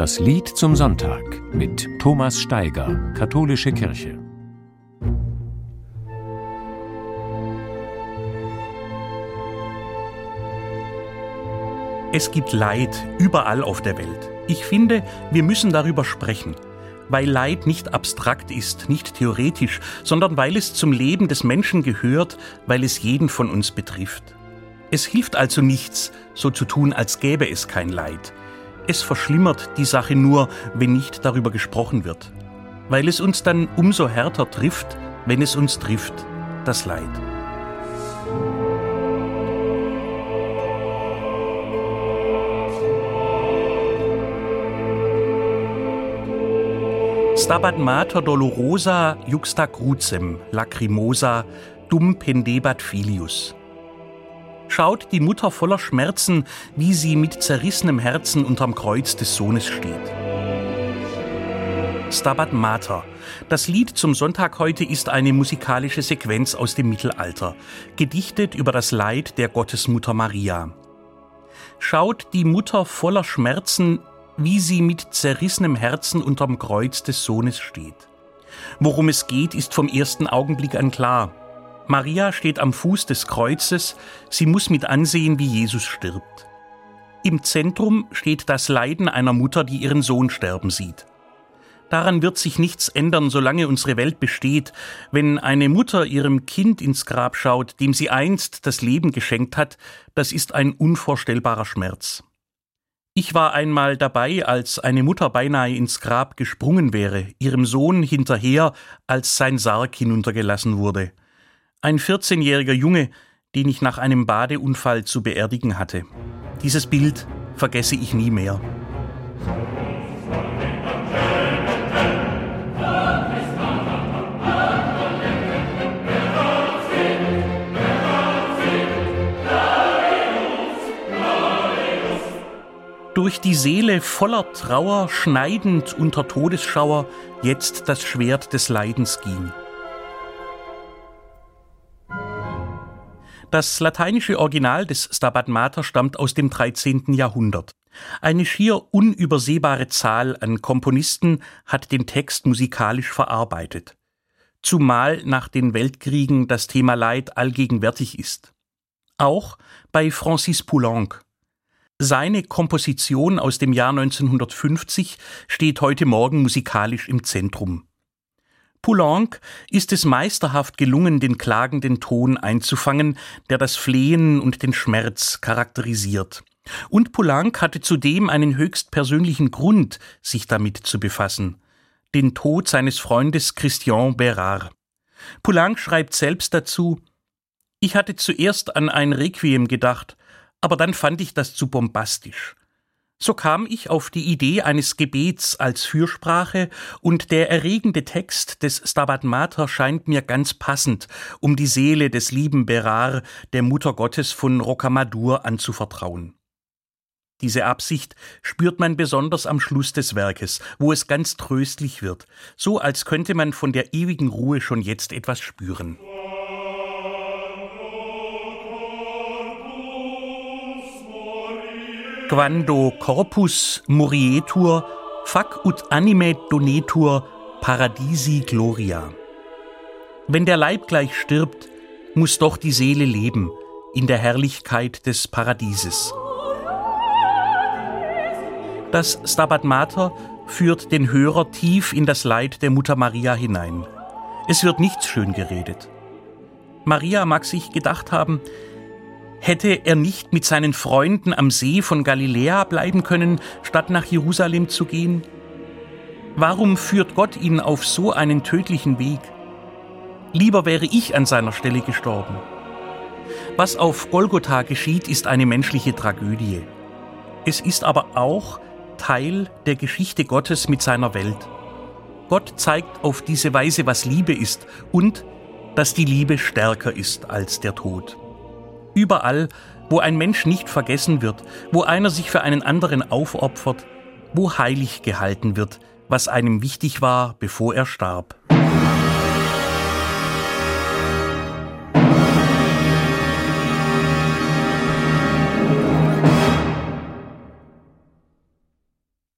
Das Lied zum Sonntag mit Thomas Steiger, Katholische Kirche. Es gibt Leid überall auf der Welt. Ich finde, wir müssen darüber sprechen, weil Leid nicht abstrakt ist, nicht theoretisch, sondern weil es zum Leben des Menschen gehört, weil es jeden von uns betrifft. Es hilft also nichts, so zu tun, als gäbe es kein Leid. Es verschlimmert die Sache nur, wenn nicht darüber gesprochen wird, weil es uns dann umso härter trifft, wenn es uns trifft, das Leid. Stabat mater dolorosa juxta crucem, lacrimosa, dum pendebat filius. Schaut die Mutter voller Schmerzen, wie sie mit zerrissenem Herzen unterm Kreuz des Sohnes steht. Stabat Mater. Das Lied zum Sonntag heute ist eine musikalische Sequenz aus dem Mittelalter, gedichtet über das Leid der Gottesmutter Maria. Schaut die Mutter voller Schmerzen, wie sie mit zerrissenem Herzen unterm Kreuz des Sohnes steht. Worum es geht, ist vom ersten Augenblick an klar. Maria steht am Fuß des Kreuzes, sie muss mit ansehen, wie Jesus stirbt. Im Zentrum steht das Leiden einer Mutter, die ihren Sohn sterben sieht. Daran wird sich nichts ändern, solange unsere Welt besteht. Wenn eine Mutter ihrem Kind ins Grab schaut, dem sie einst das Leben geschenkt hat, das ist ein unvorstellbarer Schmerz. Ich war einmal dabei, als eine Mutter beinahe ins Grab gesprungen wäre, ihrem Sohn hinterher, als sein Sarg hinuntergelassen wurde. Ein 14-jähriger Junge, den ich nach einem Badeunfall zu beerdigen hatte. Dieses Bild vergesse ich nie mehr. durch die Seele voller Trauer, schneidend unter Todesschauer, jetzt das Schwert des Leidens ging. Das lateinische Original des Stabat Mater stammt aus dem 13. Jahrhundert. Eine schier unübersehbare Zahl an Komponisten hat den Text musikalisch verarbeitet. Zumal nach den Weltkriegen das Thema Leid allgegenwärtig ist. Auch bei Francis Poulenc. Seine Komposition aus dem Jahr 1950 steht heute Morgen musikalisch im Zentrum. Poulenc ist es meisterhaft gelungen, den klagenden Ton einzufangen, der das Flehen und den Schmerz charakterisiert. Und Poulenc hatte zudem einen höchst persönlichen Grund, sich damit zu befassen. Den Tod seines Freundes Christian Bérard. Poulenc schreibt selbst dazu, ich hatte zuerst an ein Requiem gedacht, aber dann fand ich das zu bombastisch. So kam ich auf die Idee eines Gebets als Fürsprache und der erregende Text des Stabat Mater scheint mir ganz passend, um die Seele des lieben Berar, der Mutter Gottes von Rocamadour, anzuvertrauen. Diese Absicht spürt man besonders am Schluss des Werkes, wo es ganz tröstlich wird, so als könnte man von der ewigen Ruhe schon jetzt etwas spüren. Quando corpus morietur, fac ut anime donetur paradisi gloria. Wenn der Leib gleich stirbt, muss doch die Seele leben in der Herrlichkeit des Paradieses. Das Stabat Mater führt den Hörer tief in das Leid der Mutter Maria hinein. Es wird nichts schön geredet. Maria mag sich gedacht haben, Hätte er nicht mit seinen Freunden am See von Galiläa bleiben können, statt nach Jerusalem zu gehen? Warum führt Gott ihn auf so einen tödlichen Weg? Lieber wäre ich an seiner Stelle gestorben. Was auf Golgotha geschieht, ist eine menschliche Tragödie. Es ist aber auch Teil der Geschichte Gottes mit seiner Welt. Gott zeigt auf diese Weise, was Liebe ist und dass die Liebe stärker ist als der Tod. Überall, wo ein Mensch nicht vergessen wird, wo einer sich für einen anderen aufopfert, wo heilig gehalten wird, was einem wichtig war, bevor er starb.